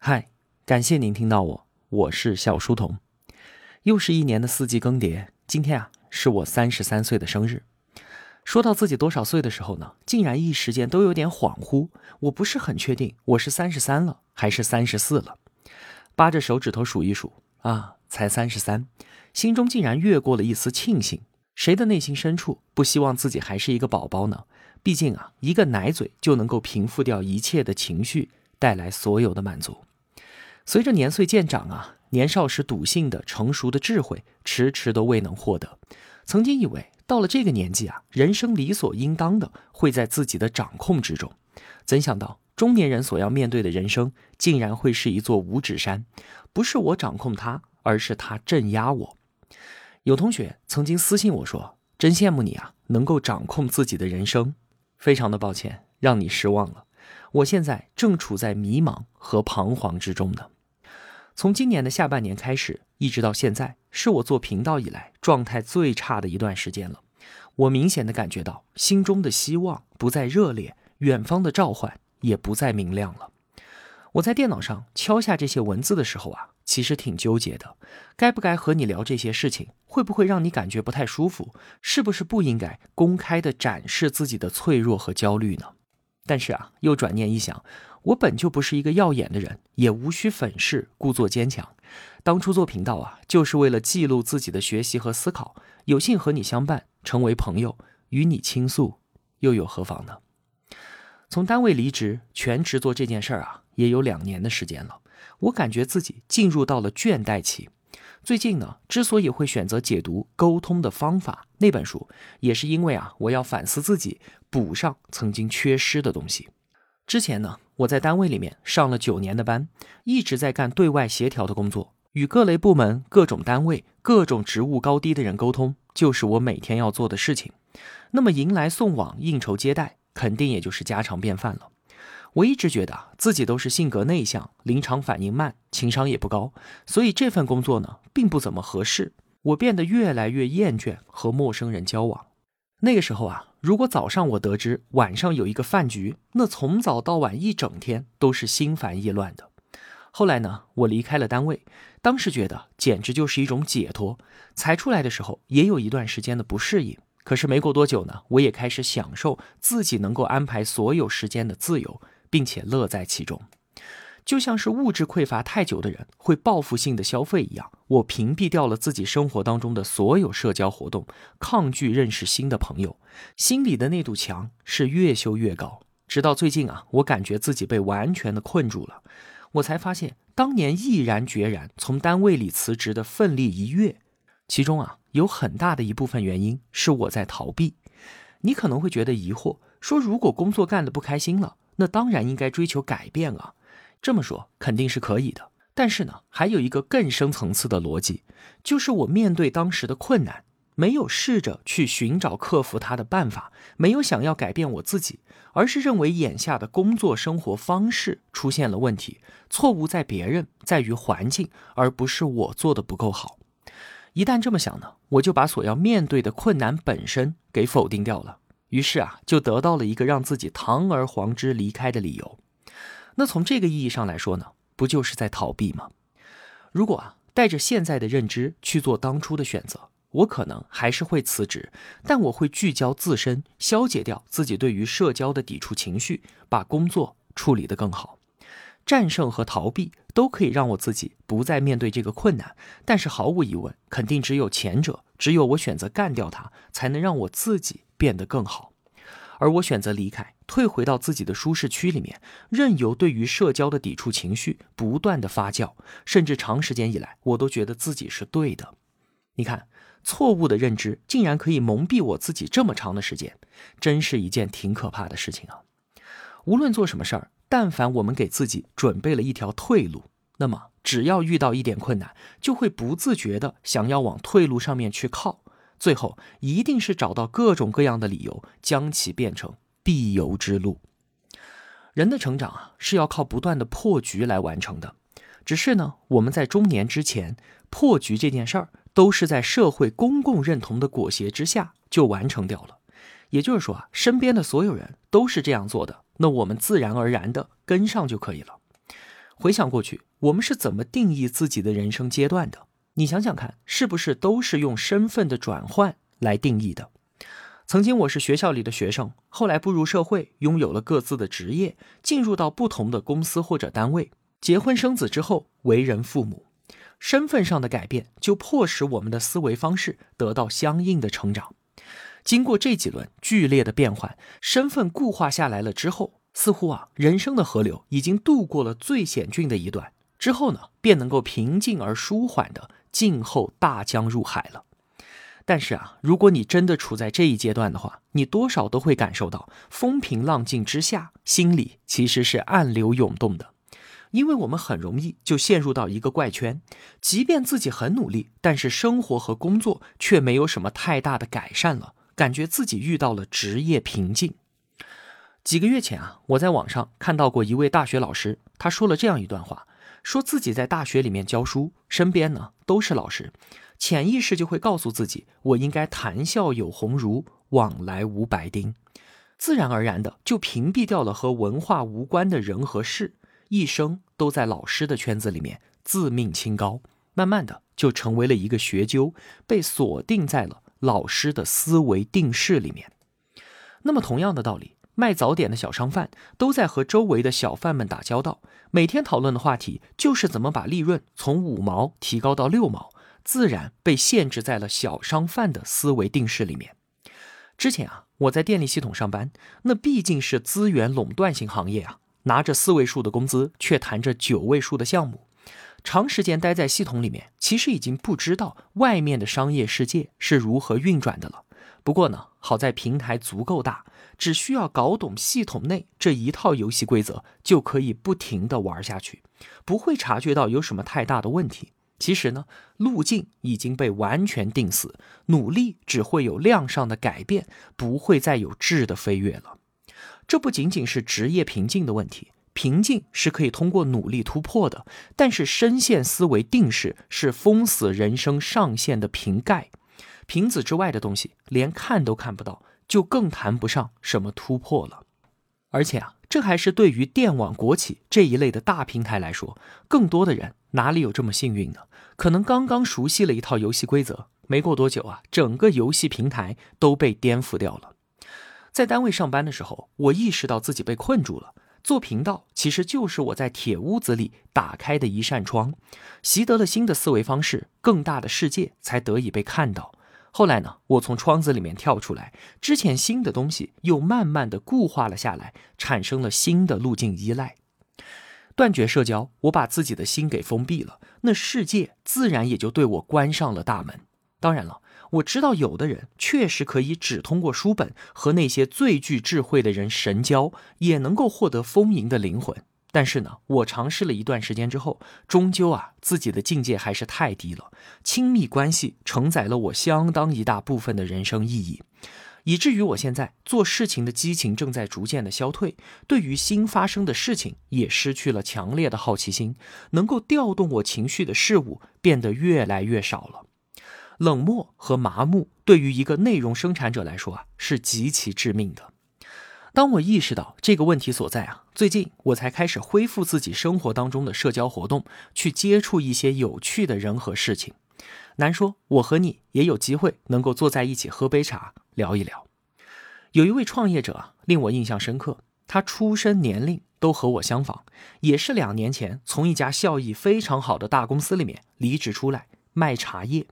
嗨，感谢您听到我，我是小书童。又是一年的四季更迭，今天啊是我三十三岁的生日。说到自己多少岁的时候呢，竟然一时间都有点恍惚。我不是很确定我是三十三了还是三十四了。扒着手指头数一数啊，才三十三，心中竟然越过了一丝庆幸。谁的内心深处不希望自己还是一个宝宝呢？毕竟啊，一个奶嘴就能够平复掉一切的情绪，带来所有的满足。随着年岁渐长啊，年少时笃信的成熟的智慧，迟迟都未能获得。曾经以为到了这个年纪啊，人生理所应当的会在自己的掌控之中，怎想到中年人所要面对的人生，竟然会是一座五指山，不是我掌控它，而是它镇压我。有同学曾经私信我说：“真羡慕你啊，能够掌控自己的人生。”非常的抱歉，让你失望了。我现在正处在迷茫和彷徨之中呢。从今年的下半年开始，一直到现在，是我做频道以来状态最差的一段时间了。我明显的感觉到，心中的希望不再热烈，远方的召唤也不再明亮了。我在电脑上敲下这些文字的时候啊，其实挺纠结的，该不该和你聊这些事情？会不会让你感觉不太舒服？是不是不应该公开的展示自己的脆弱和焦虑呢？但是啊，又转念一想。我本就不是一个耀眼的人，也无需粉饰，故作坚强。当初做频道啊，就是为了记录自己的学习和思考。有幸和你相伴，成为朋友，与你倾诉，又有何妨呢？从单位离职，全职做这件事儿啊，也有两年的时间了。我感觉自己进入到了倦怠期。最近呢，之所以会选择解读《沟通的方法》那本书，也是因为啊，我要反思自己，补上曾经缺失的东西。之前呢。我在单位里面上了九年的班，一直在干对外协调的工作，与各类部门、各种单位、各种职务高低的人沟通，就是我每天要做的事情。那么迎来送往、应酬接待，肯定也就是家常便饭了。我一直觉得自己都是性格内向、临场反应慢、情商也不高，所以这份工作呢，并不怎么合适。我变得越来越厌倦和陌生人交往。那个时候啊。如果早上我得知晚上有一个饭局，那从早到晚一整天都是心烦意乱的。后来呢，我离开了单位，当时觉得简直就是一种解脱。才出来的时候也有一段时间的不适应，可是没过多久呢，我也开始享受自己能够安排所有时间的自由，并且乐在其中。就像是物质匮乏太久的人会报复性的消费一样，我屏蔽掉了自己生活当中的所有社交活动，抗拒认识新的朋友，心里的那堵墙是越修越高。直到最近啊，我感觉自己被完全的困住了，我才发现当年毅然决然从单位里辞职的奋力一跃，其中啊有很大的一部分原因是我在逃避。你可能会觉得疑惑，说如果工作干得不开心了，那当然应该追求改变啊。这么说肯定是可以的，但是呢，还有一个更深层次的逻辑，就是我面对当时的困难，没有试着去寻找克服它的办法，没有想要改变我自己，而是认为眼下的工作生活方式出现了问题，错误在别人，在于环境，而不是我做的不够好。一旦这么想呢，我就把所要面对的困难本身给否定掉了，于是啊，就得到了一个让自己堂而皇之离开的理由。那从这个意义上来说呢，不就是在逃避吗？如果啊带着现在的认知去做当初的选择，我可能还是会辞职，但我会聚焦自身，消解掉自己对于社交的抵触情绪，把工作处理得更好。战胜和逃避都可以让我自己不再面对这个困难，但是毫无疑问，肯定只有前者，只有我选择干掉它，才能让我自己变得更好。而我选择离开，退回到自己的舒适区里面，任由对于社交的抵触情绪不断的发酵，甚至长时间以来，我都觉得自己是对的。你看，错误的认知竟然可以蒙蔽我自己这么长的时间，真是一件挺可怕的事情啊！无论做什么事儿，但凡我们给自己准备了一条退路，那么只要遇到一点困难，就会不自觉的想要往退路上面去靠。最后一定是找到各种各样的理由，将其变成必由之路。人的成长啊，是要靠不断的破局来完成的。只是呢，我们在中年之前破局这件事儿，都是在社会公共认同的裹挟之下就完成掉了。也就是说啊，身边的所有人都是这样做的，那我们自然而然的跟上就可以了。回想过去，我们是怎么定义自己的人生阶段的？你想想看，是不是都是用身份的转换来定义的？曾经我是学校里的学生，后来步入社会，拥有了各自的职业，进入到不同的公司或者单位，结婚生子之后，为人父母，身份上的改变就迫使我们的思维方式得到相应的成长。经过这几轮剧烈的变换，身份固化下来了之后，似乎啊，人生的河流已经度过了最险峻的一段，之后呢，便能够平静而舒缓的。静候大江入海了，但是啊，如果你真的处在这一阶段的话，你多少都会感受到风平浪静之下，心里其实是暗流涌动的，因为我们很容易就陷入到一个怪圈，即便自己很努力，但是生活和工作却没有什么太大的改善了，感觉自己遇到了职业瓶颈。几个月前啊，我在网上看到过一位大学老师，他说了这样一段话。说自己在大学里面教书，身边呢都是老师，潜意识就会告诉自己，我应该谈笑有鸿儒，往来无白丁，自然而然的就屏蔽掉了和文化无关的人和事，一生都在老师的圈子里面自命清高，慢慢的就成为了一个学究，被锁定在了老师的思维定式里面。那么同样的道理。卖早点的小商贩都在和周围的小贩们打交道，每天讨论的话题就是怎么把利润从五毛提高到六毛，自然被限制在了小商贩的思维定式里面。之前啊，我在电力系统上班，那毕竟是资源垄断型行业啊，拿着四位数的工资，却谈着九位数的项目，长时间待在系统里面，其实已经不知道外面的商业世界是如何运转的了。不过呢，好在平台足够大。只需要搞懂系统内这一套游戏规则，就可以不停的玩下去，不会察觉到有什么太大的问题。其实呢，路径已经被完全定死，努力只会有量上的改变，不会再有质的飞跃了。这不仅仅是职业瓶颈的问题，瓶颈是可以通过努力突破的，但是深陷思维定式是封死人生上限的瓶盖，瓶子之外的东西连看都看不到。就更谈不上什么突破了，而且啊，这还是对于电网国企这一类的大平台来说，更多的人哪里有这么幸运呢？可能刚刚熟悉了一套游戏规则，没过多久啊，整个游戏平台都被颠覆掉了。在单位上班的时候，我意识到自己被困住了。做频道其实就是我在铁屋子里打开的一扇窗，习得了新的思维方式，更大的世界才得以被看到。后来呢，我从窗子里面跳出来，之前新的东西又慢慢的固化了下来，产生了新的路径依赖，断绝社交，我把自己的心给封闭了，那世界自然也就对我关上了大门。当然了，我知道有的人确实可以只通过书本和那些最具智慧的人神交，也能够获得丰盈的灵魂。但是呢，我尝试了一段时间之后，终究啊，自己的境界还是太低了。亲密关系承载了我相当一大部分的人生意义，以至于我现在做事情的激情正在逐渐的消退，对于新发生的事情也失去了强烈的好奇心，能够调动我情绪的事物变得越来越少了。冷漠和麻木对于一个内容生产者来说啊，是极其致命的。当我意识到这个问题所在啊，最近我才开始恢复自己生活当中的社交活动，去接触一些有趣的人和事情。难说我和你也有机会能够坐在一起喝杯茶聊一聊。有一位创业者啊，令我印象深刻，他出生年龄都和我相仿，也是两年前从一家效益非常好的大公司里面离职出来卖茶叶，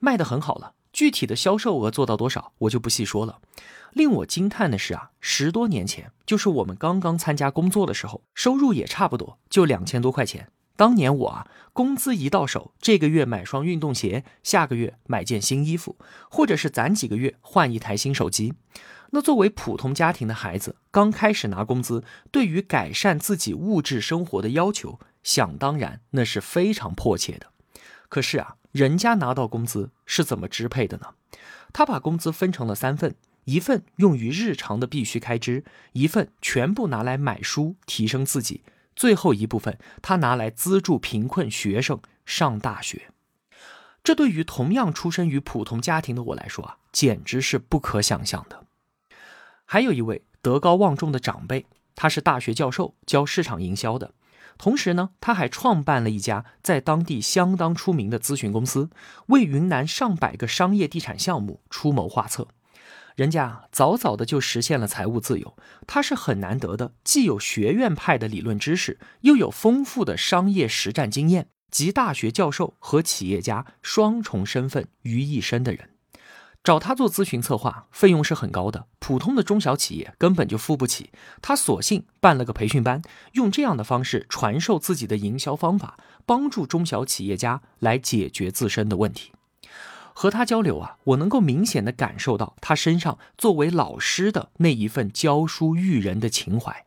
卖得很好了。具体的销售额做到多少，我就不细说了。令我惊叹的是啊，十多年前，就是我们刚刚参加工作的时候，收入也差不多，就两千多块钱。当年我啊，工资一到手，这个月买双运动鞋，下个月买件新衣服，或者是攒几个月换一台新手机。那作为普通家庭的孩子，刚开始拿工资，对于改善自己物质生活的要求，想当然那是非常迫切的。可是啊。人家拿到工资是怎么支配的呢？他把工资分成了三份，一份用于日常的必须开支，一份全部拿来买书提升自己，最后一部分他拿来资助贫困学生上大学。这对于同样出身于普通家庭的我来说啊，简直是不可想象的。还有一位德高望重的长辈，他是大学教授，教市场营销的。同时呢，他还创办了一家在当地相当出名的咨询公司，为云南上百个商业地产项目出谋划策。人家早早的就实现了财务自由，他是很难得的，既有学院派的理论知识，又有丰富的商业实战经验，集大学教授和企业家双重身份于一身的人。找他做咨询策划，费用是很高的，普通的中小企业根本就付不起。他索性办了个培训班，用这样的方式传授自己的营销方法，帮助中小企业家来解决自身的问题。和他交流啊，我能够明显的感受到他身上作为老师的那一份教书育人的情怀。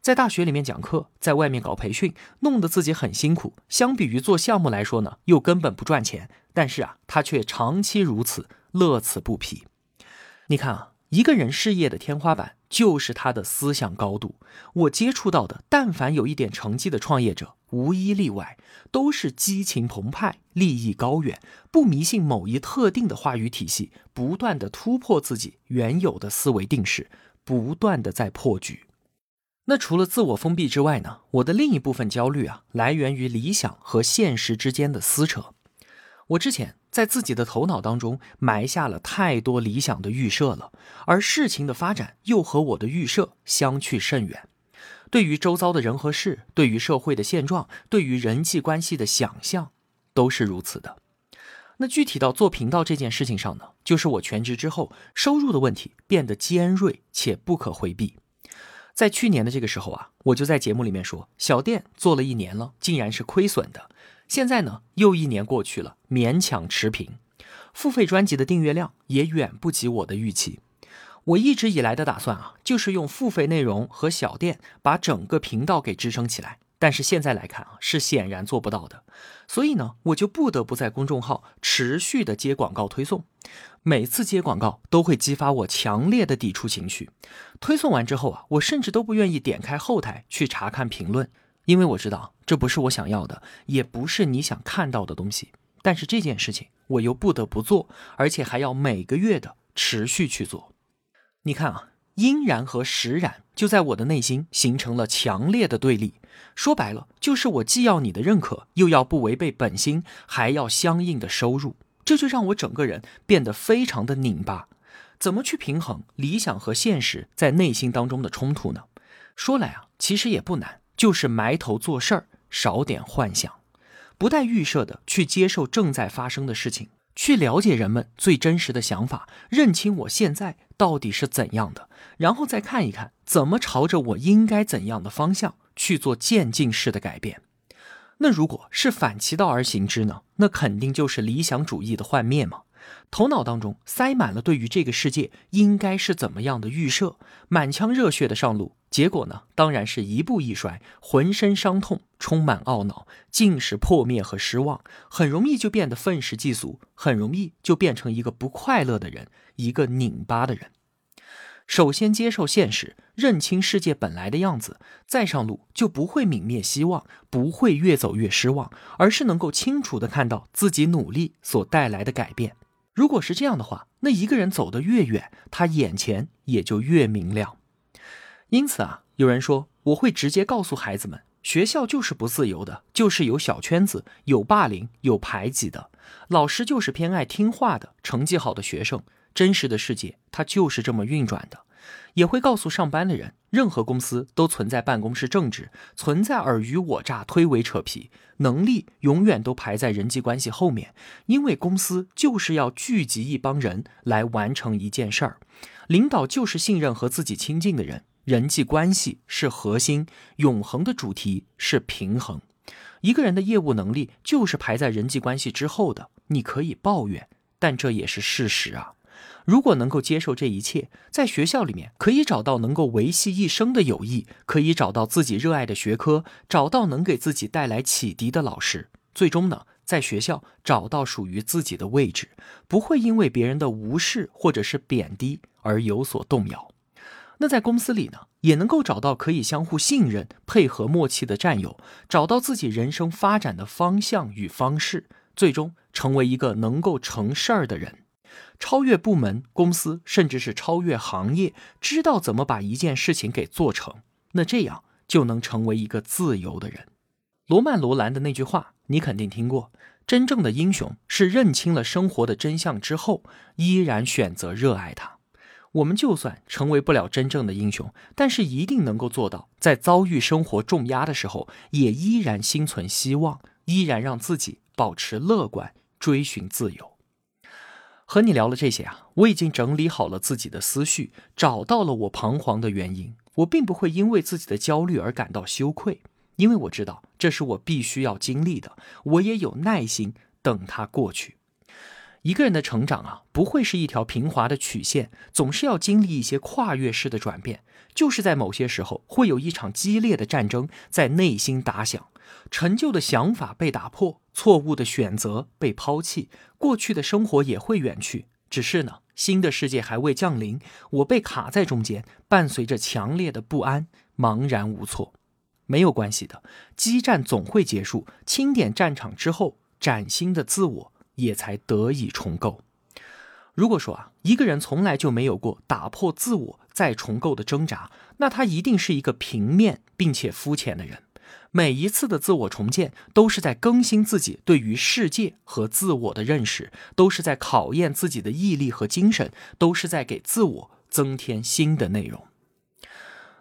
在大学里面讲课，在外面搞培训，弄得自己很辛苦。相比于做项目来说呢，又根本不赚钱。但是啊，他却长期如此。乐此不疲。你看啊，一个人事业的天花板就是他的思想高度。我接触到的，但凡有一点成绩的创业者，无一例外，都是激情澎湃、利益高远，不迷信某一特定的话语体系，不断的突破自己原有的思维定式，不断的在破局。那除了自我封闭之外呢？我的另一部分焦虑啊，来源于理想和现实之间的撕扯。我之前。在自己的头脑当中埋下了太多理想的预设了，而事情的发展又和我的预设相去甚远。对于周遭的人和事，对于社会的现状，对于人际关系的想象，都是如此的。那具体到做频道这件事情上呢，就是我全职之后收入的问题变得尖锐且不可回避。在去年的这个时候啊，我就在节目里面说，小店做了一年了，竟然是亏损的。现在呢，又一年过去了，勉强持平，付费专辑的订阅量也远不及我的预期。我一直以来的打算啊，就是用付费内容和小店把整个频道给支撑起来。但是现在来看啊，是显然做不到的。所以呢，我就不得不在公众号持续的接广告推送。每次接广告都会激发我强烈的抵触情绪。推送完之后啊，我甚至都不愿意点开后台去查看评论。因为我知道这不是我想要的，也不是你想看到的东西。但是这件事情我又不得不做，而且还要每个月的持续去做。你看啊，阴然和实然就在我的内心形成了强烈的对立。说白了，就是我既要你的认可，又要不违背本心，还要相应的收入。这就让我整个人变得非常的拧巴。怎么去平衡理想和现实在内心当中的冲突呢？说来啊，其实也不难。就是埋头做事儿，少点幻想，不带预设的去接受正在发生的事情，去了解人们最真实的想法，认清我现在到底是怎样的，然后再看一看怎么朝着我应该怎样的方向去做渐进式的改变。那如果是反其道而行之呢？那肯定就是理想主义的幻灭嘛。头脑当中塞满了对于这个世界应该是怎么样的预设，满腔热血的上路。结果呢，当然是一步一摔，浑身伤痛，充满懊恼，尽是破灭和失望，很容易就变得愤世嫉俗，很容易就变成一个不快乐的人，一个拧巴的人。首先接受现实，认清世界本来的样子，再上路就不会泯灭希望，不会越走越失望，而是能够清楚的看到自己努力所带来的改变。如果是这样的话，那一个人走得越远，他眼前也就越明亮。因此啊，有人说我会直接告诉孩子们，学校就是不自由的，就是有小圈子，有霸凌，有排挤的，老师就是偏爱听话的，成绩好的学生。真实的世界它就是这么运转的。也会告诉上班的人，任何公司都存在办公室政治，存在尔虞我诈、推诿扯皮，能力永远都排在人际关系后面，因为公司就是要聚集一帮人来完成一件事儿，领导就是信任和自己亲近的人。人际关系是核心，永恒的主题是平衡。一个人的业务能力就是排在人际关系之后的。你可以抱怨，但这也是事实啊。如果能够接受这一切，在学校里面可以找到能够维系一生的友谊，可以找到自己热爱的学科，找到能给自己带来启迪的老师，最终呢，在学校找到属于自己的位置，不会因为别人的无视或者是贬低而有所动摇。那在公司里呢，也能够找到可以相互信任、配合默契的战友，找到自己人生发展的方向与方式，最终成为一个能够成事儿的人，超越部门、公司，甚至是超越行业，知道怎么把一件事情给做成。那这样就能成为一个自由的人。罗曼·罗兰的那句话，你肯定听过：真正的英雄是认清了生活的真相之后，依然选择热爱它。我们就算成为不了真正的英雄，但是一定能够做到，在遭遇生活重压的时候，也依然心存希望，依然让自己保持乐观，追寻自由。和你聊了这些啊，我已经整理好了自己的思绪，找到了我彷徨的原因。我并不会因为自己的焦虑而感到羞愧。因为我知道这是我必须要经历的，我也有耐心等它过去。一个人的成长啊，不会是一条平滑的曲线，总是要经历一些跨越式的转变。就是在某些时候，会有一场激烈的战争在内心打响，陈旧的想法被打破，错误的选择被抛弃，过去的生活也会远去。只是呢，新的世界还未降临，我被卡在中间，伴随着强烈的不安，茫然无措。没有关系的，激战总会结束。清点战场之后，崭新的自我也才得以重构。如果说啊，一个人从来就没有过打破自我再重构的挣扎，那他一定是一个平面并且肤浅的人。每一次的自我重建，都是在更新自己对于世界和自我的认识，都是在考验自己的毅力和精神，都是在给自我增添新的内容。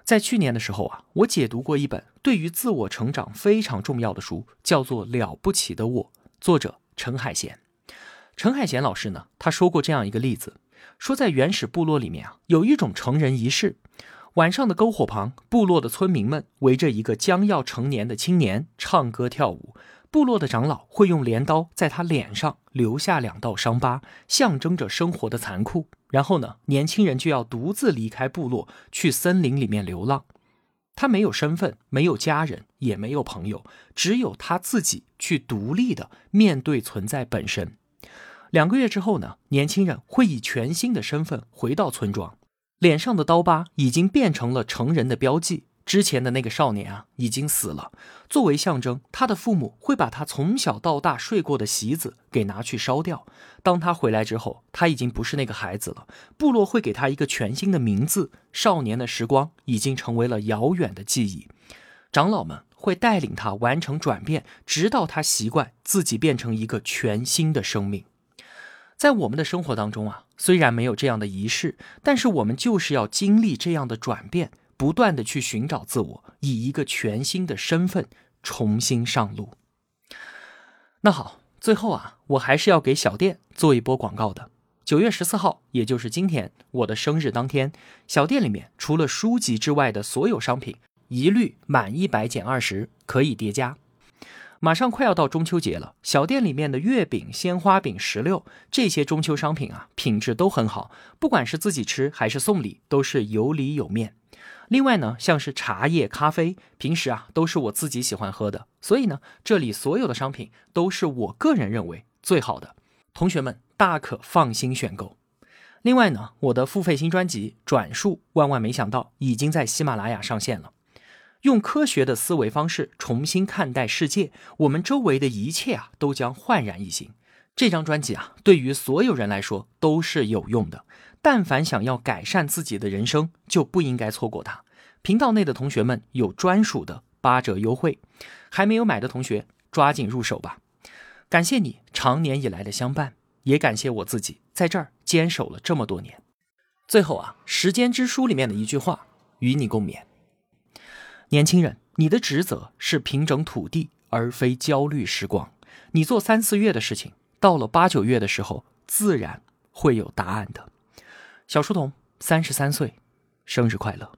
在去年的时候啊，我解读过一本对于自我成长非常重要的书，叫做《了不起的我》，作者陈海贤。陈海贤老师呢，他说过这样一个例子，说在原始部落里面啊，有一种成人仪式，晚上的篝火旁，部落的村民们围着一个将要成年的青年唱歌跳舞。部落的长老会用镰刀在他脸上留下两道伤疤，象征着生活的残酷。然后呢，年轻人就要独自离开部落，去森林里面流浪。他没有身份，没有家人，也没有朋友，只有他自己去独立的面对存在本身。两个月之后呢，年轻人会以全新的身份回到村庄，脸上的刀疤已经变成了成人的标记。之前的那个少年啊，已经死了。作为象征，他的父母会把他从小到大睡过的席子给拿去烧掉。当他回来之后，他已经不是那个孩子了。部落会给他一个全新的名字。少年的时光已经成为了遥远的记忆。长老们会带领他完成转变，直到他习惯自己变成一个全新的生命。在我们的生活当中啊，虽然没有这样的仪式，但是我们就是要经历这样的转变。不断的去寻找自我，以一个全新的身份重新上路。那好，最后啊，我还是要给小店做一波广告的。九月十四号，也就是今天我的生日当天，小店里面除了书籍之外的所有商品，一律满一百减二十，可以叠加。马上快要到中秋节了，小店里面的月饼、鲜花饼、石榴这些中秋商品啊，品质都很好，不管是自己吃还是送礼，都是有里有面。另外呢，像是茶叶、咖啡，平时啊都是我自己喜欢喝的，所以呢，这里所有的商品都是我个人认为最好的，同学们大可放心选购。另外呢，我的付费新专辑《转述万万没想到》已经在喜马拉雅上线了。用科学的思维方式重新看待世界，我们周围的一切啊都将焕然一新。这张专辑啊，对于所有人来说都是有用的。但凡想要改善自己的人生，就不应该错过它。频道内的同学们有专属的八折优惠，还没有买的同学抓紧入手吧。感谢你长年以来的相伴，也感谢我自己在这儿坚守了这么多年。最后啊，《时间之书》里面的一句话与你共勉：年轻人，你的职责是平整土地，而非焦虑时光。你做三四月的事情，到了八九月的时候，自然会有答案的。小书童，三十三岁，生日快乐！